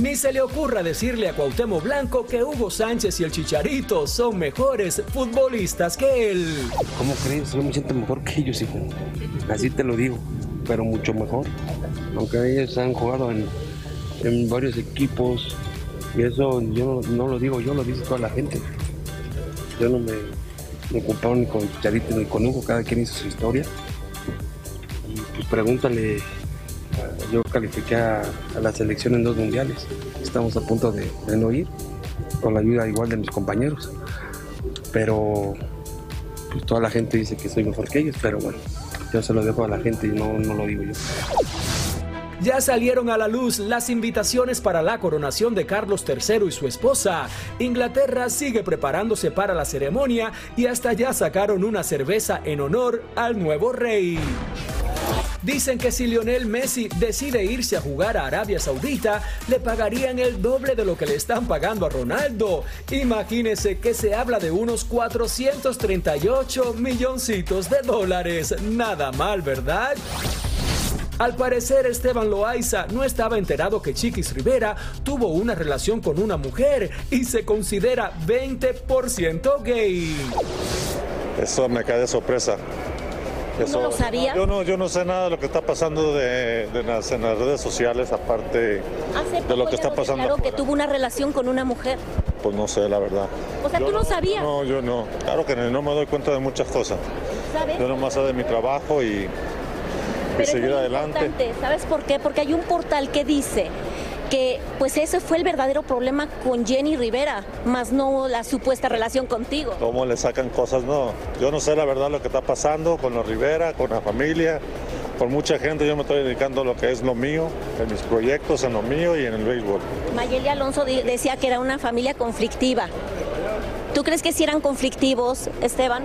Ni se le ocurra decirle a Cuauhtémoc Blanco que Hugo Sánchez y el Chicharito son mejores futbolistas que él. ¿Cómo crees? Yo me siento mejor que ellos, hijo. Así te lo digo, pero mucho mejor. Aunque ellos han jugado en, en varios equipos, y eso yo no, lo digo yo, lo dice toda la gente. Yo no me, me ni con Chicharito ni con Hugo, cada quien hizo su historia. Y pues pregúntale, yo califiqué a, a la selección en dos mundiales. Estamos a punto de, no ir, con la ayuda igual de mis compañeros. Pero pues toda la gente dice que soy mejor que ellos, pero bueno, yo se lo dejo a la gente y no, no lo digo yo. Ya salieron a la luz las invitaciones para la coronación de Carlos III y su esposa. Inglaterra sigue preparándose para la ceremonia y hasta ya sacaron una cerveza en honor al nuevo rey. Dicen que si Lionel Messi decide irse a jugar a Arabia Saudita, le pagarían el doble de lo que le están pagando a Ronaldo. Imagínense que se habla de unos 438 milloncitos de dólares. Nada mal, ¿verdad? Al parecer Esteban Loaiza no estaba enterado que Chiquis Rivera tuvo una relación con una mujer y se considera 20% gay. Eso me cae de sorpresa. ¿No lo sabía? Yo no, yo no sé nada de lo que está pasando de, de las, en las redes sociales, aparte Hace de lo que está pasando. declaró que tuvo una relación con una mujer. Pues no sé, la verdad. O sea, Yo ¿tú no sabías? No, yo no. Claro que no me doy cuenta de muchas cosas. ¿Sabes? Yo nomás sé de mi trabajo y, y seguir adelante. ¿Sabes por qué? Porque hay un portal que dice que pues ese fue el verdadero problema con Jenny Rivera, más no la supuesta relación contigo. ¿Cómo le sacan cosas? No. Yo no sé la verdad lo que está pasando con los Rivera, con la familia, con mucha gente. Yo me estoy dedicando a lo que es lo mío, en mis proyectos, en lo mío y en el béisbol. Mayeli Alonso decía que era una familia conflictiva. ¿Tú crees que sí eran conflictivos, Esteban?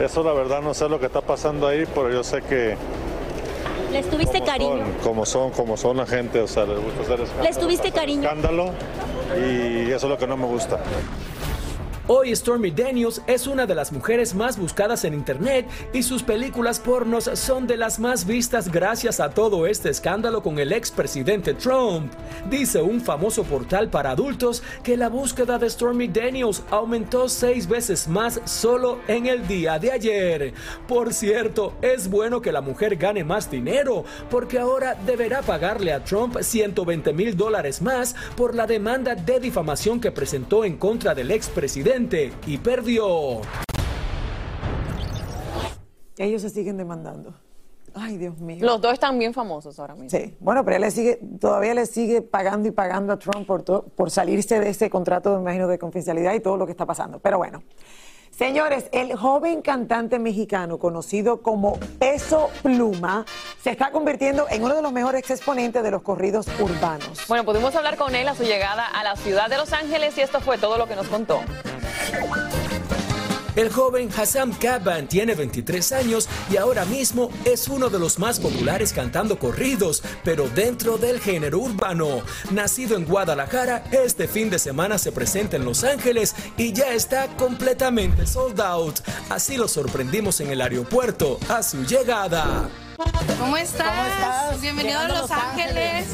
Eso la verdad no sé lo que está pasando ahí, pero yo sé que ¿Les tuviste cariño? son, como son, como son la gente, o sea, les gusta hacer escándalo. ¿Les tuviste cariño? Escándalo y eso es lo que no me gusta. Hoy Stormy Daniels es una de las mujeres más buscadas en internet y sus películas pornos son de las más vistas gracias a todo este escándalo con el expresidente Trump. Dice un famoso portal para adultos que la búsqueda de Stormy Daniels aumentó seis veces más solo en el día de ayer. Por cierto, es bueno que la mujer gane más dinero porque ahora deberá pagarle a Trump 120 mil dólares más por la demanda de difamación que presentó en contra del expresidente y perdió. Ellos se siguen demandando. Ay, Dios mío. Los dos están bien famosos ahora mismo. Sí, bueno, pero él le sigue, todavía le sigue pagando y pagando a Trump por, to- por salirse de ese contrato, me imagino, de confidencialidad y todo lo que está pasando. Pero bueno, señores, el joven cantante mexicano conocido como Peso Pluma se está convirtiendo en uno de los mejores exponentes de los corridos urbanos. Bueno, pudimos hablar con él a su llegada a la ciudad de Los Ángeles y esto fue todo lo que nos contó. El joven Hassan Kaban tiene 23 años y ahora mismo es uno de los más populares cantando corridos, pero dentro del género urbano. Nacido en Guadalajara, este fin de semana se presenta en Los Ángeles y ya está completamente sold out. Así lo sorprendimos en el aeropuerto a su llegada. ¿Cómo estás? Bienvenido a Los Ángeles.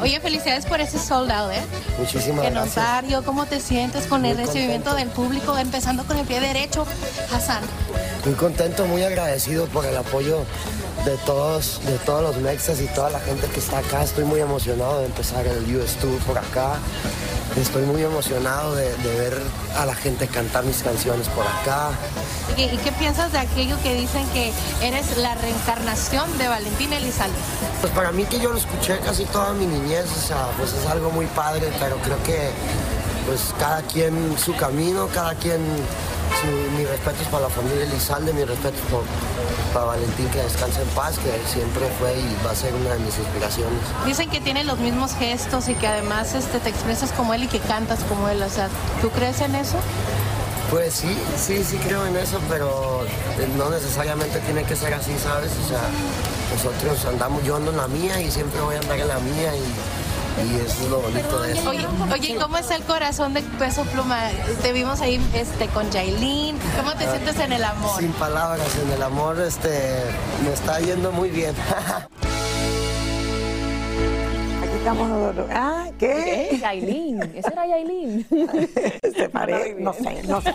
Oye, felicidades por ese sold out, ¿eh? Muchísimas Qué gracias. notario, ¿cómo te sientes con el recibimiento del público, empezando con el pie derecho? Hassan. Muy contento, muy agradecido por el apoyo de todos, de todos los mexas y toda la gente que está acá. Estoy muy emocionado de empezar el US Tour por acá. Estoy muy emocionado de, de ver a la gente cantar mis canciones por acá. ¿Y qué, y qué piensas de aquello que dicen que eres la reencarnación de Valentín Elizalde? Pues para mí que yo lo escuché casi toda mi niñez, o sea, pues es algo muy padre, pero creo que pues cada quien su camino, cada quien, mi respeto es para la familia Elizalde, mi respeto es por, para Valentín, que descanse en paz, que siempre fue y va a ser una de mis inspiraciones. Dicen que tiene los mismos gestos y que además este, te expresas como él y que cantas como él. O sea, ¿tú crees en eso? Pues sí, sí, sí creo en eso, pero eh, no necesariamente tiene que ser así, ¿sabes? O sea, nosotros andamos, yo ando en la mía y siempre voy a andar en la mía y, y eso es lo bonito de eso. Oye, oye, ¿y ¿cómo es el corazón de Peso Pluma? Te vimos ahí este, con Yailin. ¿Cómo te sientes en el amor? Sin palabras, en el amor este, me está yendo muy bien. Aquí estamos. Ah, ¿qué? ¿Qué? Yailin. Ese era Yailin. Se parece, no sé, no sé.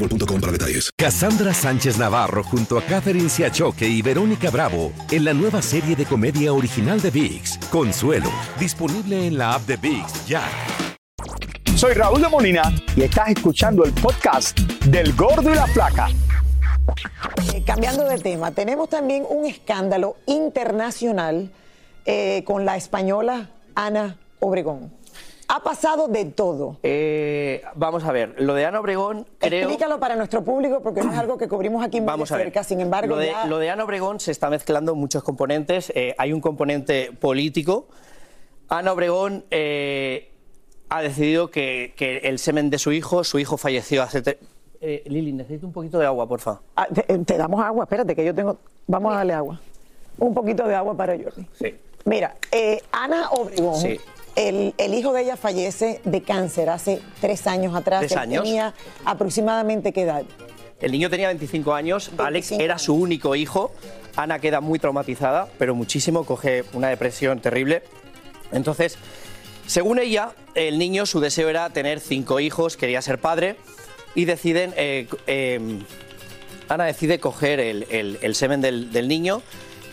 boostmobile.com para detalles. Cassandra Sánchez Navarro junto a Catherine Siachoque y Verónica Bravo en la nueva serie de comedia original de VIX, Consuelo, disponible en la app de VIX ya. Soy Raúl de Molina y estás escuchando el podcast del Gordo y la Flaca. Eh, cambiando de tema, tenemos también un escándalo internacional eh, con la española Ana Obregón. Ha pasado de todo. Eh, vamos a ver, lo de Ana Obregón, creo. Explícalo para nuestro público porque no es algo que cubrimos aquí muy Vamos de a ver. cerca. Sin embargo, lo de, ya- lo de Ana Obregón se está mezclando muchos componentes. Eh, hay un componente político. Ana Obregón eh, ha decidido que, que el semen de su hijo, su hijo falleció hace. Lili, necesito un poquito de agua, porfa. Ah, te, te damos agua, espérate que yo tengo. Vamos a darle agua. Un poquito de agua para Jordi. Sí. Mira, Ana Obregón, Sí. El, el hijo de ella fallece de cáncer hace tres años atrás. ¿Tres años? Tenía aproximadamente qué edad. El niño tenía 25 años, Alex era su único hijo. Ana queda muy traumatizada, pero muchísimo, coge una depresión terrible. Entonces, según ella, el niño, su deseo era tener cinco hijos, quería ser padre, y deciden. eh, eh, Ana decide coger el, el- el semen del, del niño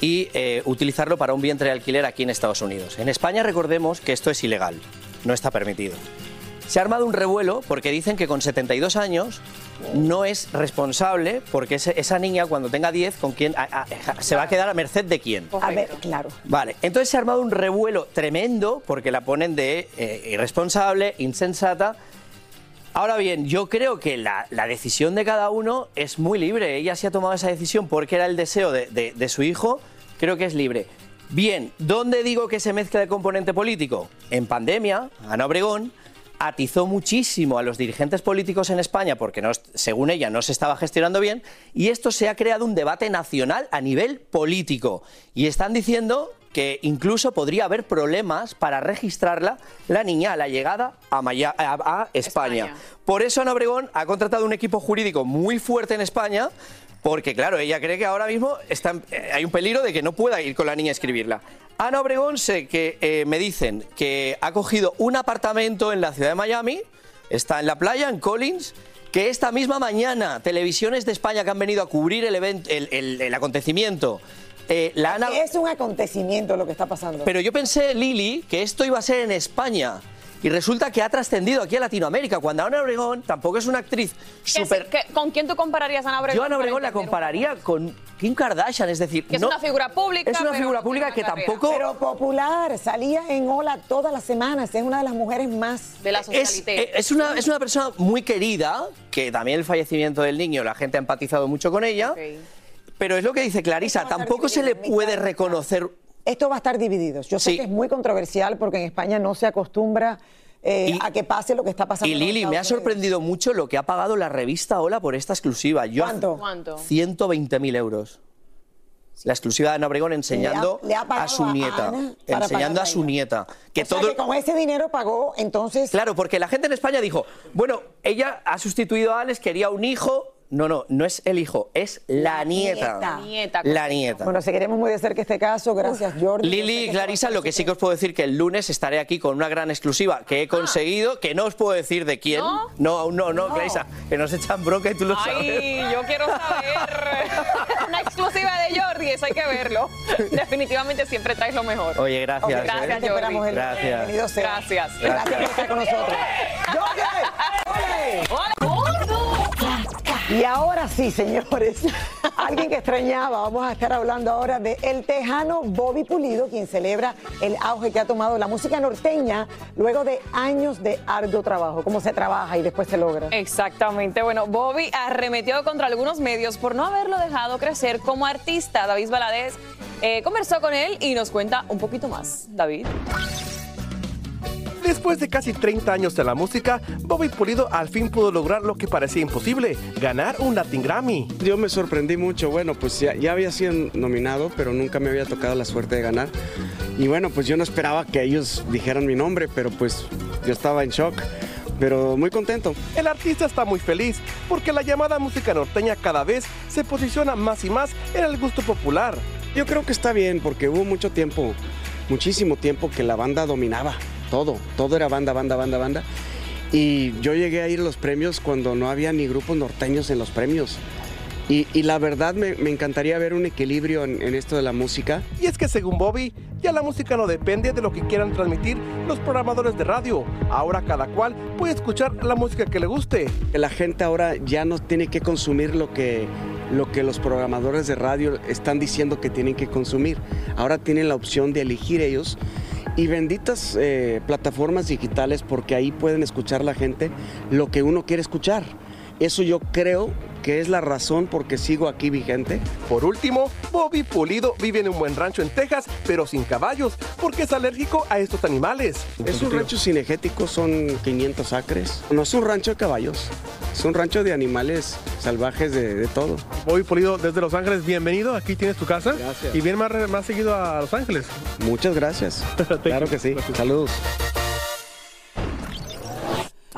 y eh, utilizarlo para un vientre de alquiler aquí en Estados Unidos. En España, recordemos que esto es ilegal, no está permitido. Se ha armado un revuelo porque dicen que con 72 años no es responsable porque ese- esa niña cuando tenga 10 con quién a- a- se va a quedar a merced de quién. A ver, claro. Vale, entonces se ha armado un revuelo tremendo porque la ponen de eh, irresponsable, insensata. Ahora bien, yo creo que la, decisión de cada uno es muy libre. Ella sí ha tomado esa decisión porque era el deseo de, su hijo, creo que es libre. Bien, ¿dónde digo que se mezcla el componente político? En pandemia, Ana Obregón atizó muchísimo a los dirigentes políticos en España porque según ella no se estaba gestionando bien y esto se ha creado un debate nacional a nivel político y están diciendo que incluso podría haber problemas para registrarla la niña a la llegada a, Maya- a- a España. Por eso Ana Obregón ha contratado un equipo jurídico muy fuerte en España porque claro, ella cree que ahora mismo está eh, hay un peligro de que no pueda ir con la niña a escribirla. Ana Obregón sé que eh, me dicen que ha cogido un apartamento en la ciudad de Miami, está en la playa, en Collins, que esta misma mañana televisiones de España que han venido a cubrir el, el- el acontecimiento, eh, la Ana... Es un acontecimiento lo que está pasando. Pero yo pensé, Lili, que esto iba a ser en España. Y resulta que ha trascendido aquí a Latinoamérica, cuando Ana Obregón tampoco es una actriz ¿Qué súper... ¿Con quién tú compararías a Ana Obregón? Yo a Ana Obregón la compararía con Kim Kardashian, es decir, Que es no- una figura pública. es una figura no pública que carrera. tampoco... Pero popular, salía en Hola todas las semanas, es una de las mujeres más... De la Es, socialité. eh, es una, es una persona muy querida, que también el fallecimiento del niño, la gente ha empatizado mucho con ella, pero es lo que dice Clarisa, tampoco se le puede reconocer... Esto va a estar dividido. Yo sé Sí. que es muy controversial porque en España no se acostumbra eh, Y- a que pase lo que está pasando. Y Lili, me ha sorprendido mucho lo que ha pagado la revista Hola por esta exclusiva. Yo, ¿Cuánto? ¿Cuánto? 120.000 euros. La exclusiva de Ana Obregón enseñando Le ha- le ha a su nieta. Enseñando a su nieta. Que o sea, todo, que con ese dinero pagó entonces... Claro, porque la gente en España dijo, bueno, ella ha sustituido a Alex, quería un hijo. No, no, no es el hijo, es la, nieta. nieta. Nieta, La nieta. Bueno, seguiremos muy de cerca este caso. Gracias, Jordi. Lili y Clarisa, lo que sí que os puedo decir que el lunes estaré aquí con una gran exclusiva que he conseguido, que no os puedo decir de quién. ¿No? No, aún no, no, Clarisa, que nos echan bronca y tú lo sabes. Ay, yo quiero saber. Una exclusiva de Jordi, eso hay que verlo. Definitivamente siempre traes lo mejor. Oye, gracias. ¿eh? Gracias, esperamos el Gracias. Bienvenido sea. Gracias. Gracias por estar con nosotros. ¡Jordi! Y ahora sí, señores, alguien que extrañaba, vamos a estar hablando ahora de el tejano Bobby Pulido, quien celebra el auge que ha tomado la música norteña luego de años de arduo trabajo, cómo se trabaja y después se logra. Exactamente. Bueno, Bobby arremetió contra algunos medios por no haberlo dejado crecer como artista. David Valadez eh, conversó con él y nos cuenta un poquito más. David. Después de casi 30 años de la música, Bobby Pulido al fin pudo lograr lo que parecía imposible, ganar un Latin Grammy. Yo me sorprendí mucho, bueno, pues ya, ya había sido nominado, pero nunca me había tocado la suerte de ganar. Y bueno, pues yo no esperaba que ellos dijeran mi nombre, pero pues yo estaba en shock, pero muy contento. El artista está muy feliz porque la llamada música norteña cada vez se posiciona más y más en el gusto popular. Yo creo que está bien porque hubo mucho tiempo, muchísimo tiempo que la banda dominaba todo, todo era banda, banda, banda, banda. Y yo llegué a ir a los premios cuando no había ni grupos norteños en los premios. Y, y la verdad me, me encantaría ver un equilibrio en, en esto de la música. Y es que según Bobby, ya la música no depende de lo que quieran transmitir los programadores de radio. Ahora cada cual puede escuchar la música que le guste. La gente ahora ya no tiene que consumir lo que, lo que los programadores de radio están diciendo que tienen que consumir. Ahora tienen la opción de elegir ellos. Y benditas eh, plataformas digitales porque ahí pueden escuchar la gente lo que uno quiere escuchar. Eso yo creo que es la razón por qué sigo aquí vigente. Por último, Bobby Pulido vive en un buen rancho en Texas, pero sin caballos, porque es alérgico a estos animales. Es un rancho cinegético, son 500 acres. No es un rancho de caballos, es un rancho de animales salvajes de, de todo. Bobby Pulido desde Los Ángeles, bienvenido. Aquí tienes tu casa. Gracias. Y bien más, más seguido a Los Ángeles. Muchas gracias. claro que sí. Saludos.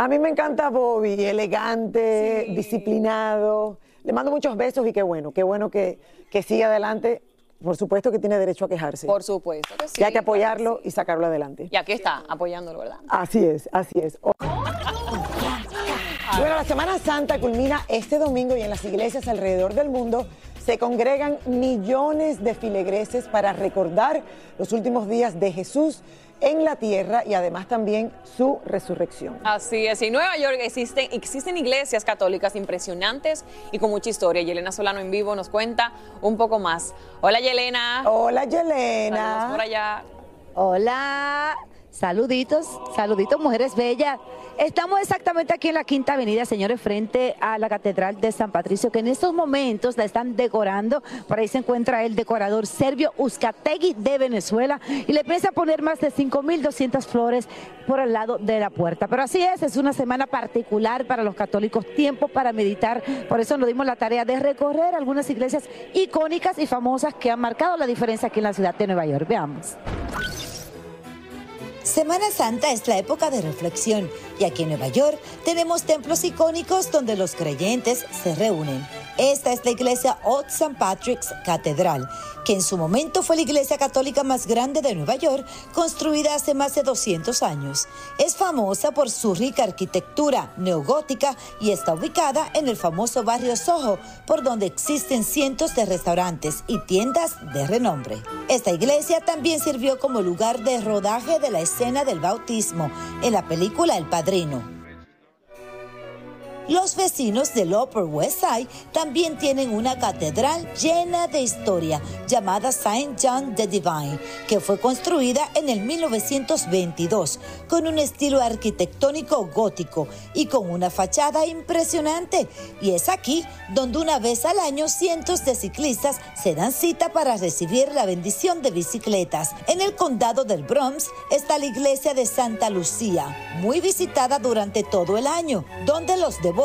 A mí me encanta Bobby, elegante, disciplinado. Le mando muchos besos y qué bueno, qué bueno que, que siga adelante. Por supuesto que tiene derecho a quejarse. Por supuesto que sí. y hay que apoyarlo y sacarlo adelante. Y aquí está, apoyándolo, ¿verdad? Así es, así es. O- Bueno, la Semana Santa culmina este domingo y en las iglesias alrededor del mundo se congregan millones de filegreses para recordar los últimos días de Jesús en la tierra y además también su resurrección. Así es, y en Nueva York existen, existen iglesias católicas impresionantes y con mucha historia. Yelena Solano en vivo nos cuenta un poco más. Hola Yelena. Hola Yelena. Saludos por allá. Hola, saluditos, saluditos, mujeres bellas. Estamos exactamente aquí en la Quinta Avenida, señores, frente a la Catedral de San Patricio, que en estos momentos la están decorando. Por ahí se encuentra el decorador serbio Uzcategui de Venezuela y le piensa poner más de 5.200 flores por el lado de la puerta. Pero así es, es una semana particular para los católicos, tiempo para meditar. Por eso nos dimos la tarea de recorrer algunas iglesias icónicas y famosas que han marcado la diferencia aquí en la ciudad de Nueva York. Veamos. Semana Santa es la época de reflexión y aquí en Nueva York tenemos templos icónicos donde los creyentes se reúnen. Esta es la iglesia Old St. Patrick's Catedral, que en su momento fue la iglesia católica más grande de Nueva York, construida hace más de 200 años. Es famosa por su rica arquitectura neogótica y está ubicada en el famoso barrio Soho, por donde existen cientos de restaurantes y tiendas de renombre. Esta iglesia también sirvió como lugar de rodaje de la escena del bautismo en la película El Padrino. Los vecinos del Upper West Side también tienen una catedral llena de historia llamada Saint John the Divine, que fue construida en el 1922 con un estilo arquitectónico gótico y con una fachada impresionante. Y es aquí donde una vez al año cientos de ciclistas se dan cita para recibir la bendición de bicicletas. En el condado del Bronx está la iglesia de Santa Lucía, muy visitada durante todo el año, donde los devotos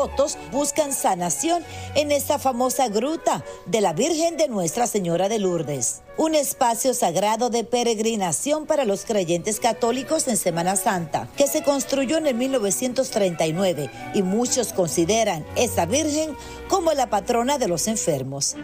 buscan sanación en esta famosa gruta de la Virgen de Nuestra Señora de Lourdes. Un espacio sagrado de peregrinación para los creyentes católicos en Semana Santa, que se construyó en el 1939 y muchos consideran esa Virgen como la patrona de los enfermos.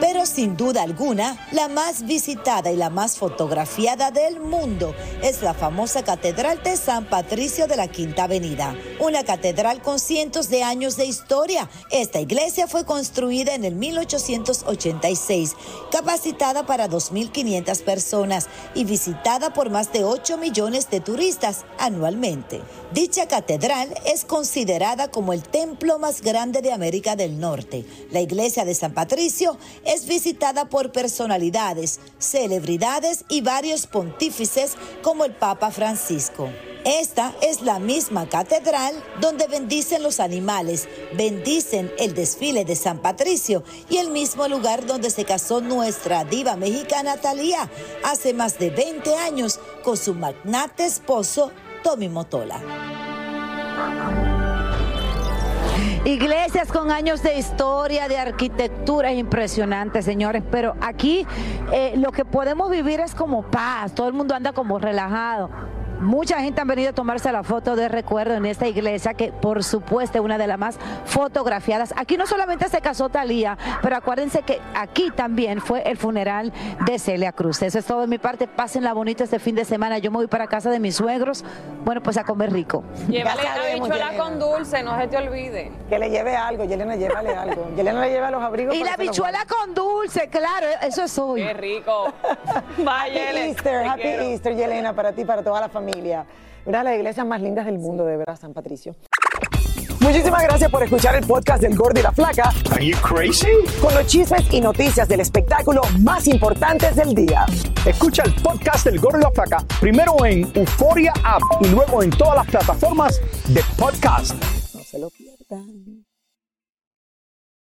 Pero sin duda alguna, la más visitada y la más fotografiada del mundo es la famosa Catedral de San Patricio de la Quinta Avenida, una catedral con cientos de años de historia. Esta iglesia fue construida en el 1886, capacitada para 2.500 personas y visitada por más de 8 millones de turistas anualmente. Dicha catedral es considerada como el templo más grande de América del Norte. La iglesia de San Patricio es visitada por personalidades, celebridades y varios pontífices como el Papa Francisco. Esta es la misma catedral donde bendicen los animales, bendicen el desfile de San Patricio y el mismo lugar donde se casó nuestra diva mexicana Talía hace más de 20 años con su magnate esposo Tommy Motola. Iglesias con años de historia, de arquitectura impresionante, señores. Pero aquí eh, lo que podemos vivir es como paz. Todo el mundo anda como relajado. Mucha gente han venido a tomarse la foto de recuerdo en esta iglesia, que por supuesto es una de las más fotografiadas. Aquí no solamente se casó Talía, pero acuérdense que aquí también fue el funeral de Celia Cruz. Eso es todo de mi parte. Pásenla bonita este fin de semana. Yo me voy para casa de mis suegros. Bueno, pues a comer rico. Llévale la bichuela con dulce, no se te olvide. Que le lleve algo, Yelena, llévale algo. Yelena le lleva los abrigos. Y la los bichuela con dulce, claro, eso es hoy. Qué rico. Happy Easter, Happy Easter, Yelena, para ti, para toda la familia. Una de las iglesias más lindas del mundo, de verdad, San Patricio. Muchísimas gracias por escuchar el podcast del Gordo y la Flaca. Are you crazy? Con los chismes y noticias del espectáculo más importantes del día. Escucha el podcast del Gordo y la Flaca primero en Euforia App y luego en todas las plataformas de podcast. No se lo pierdan.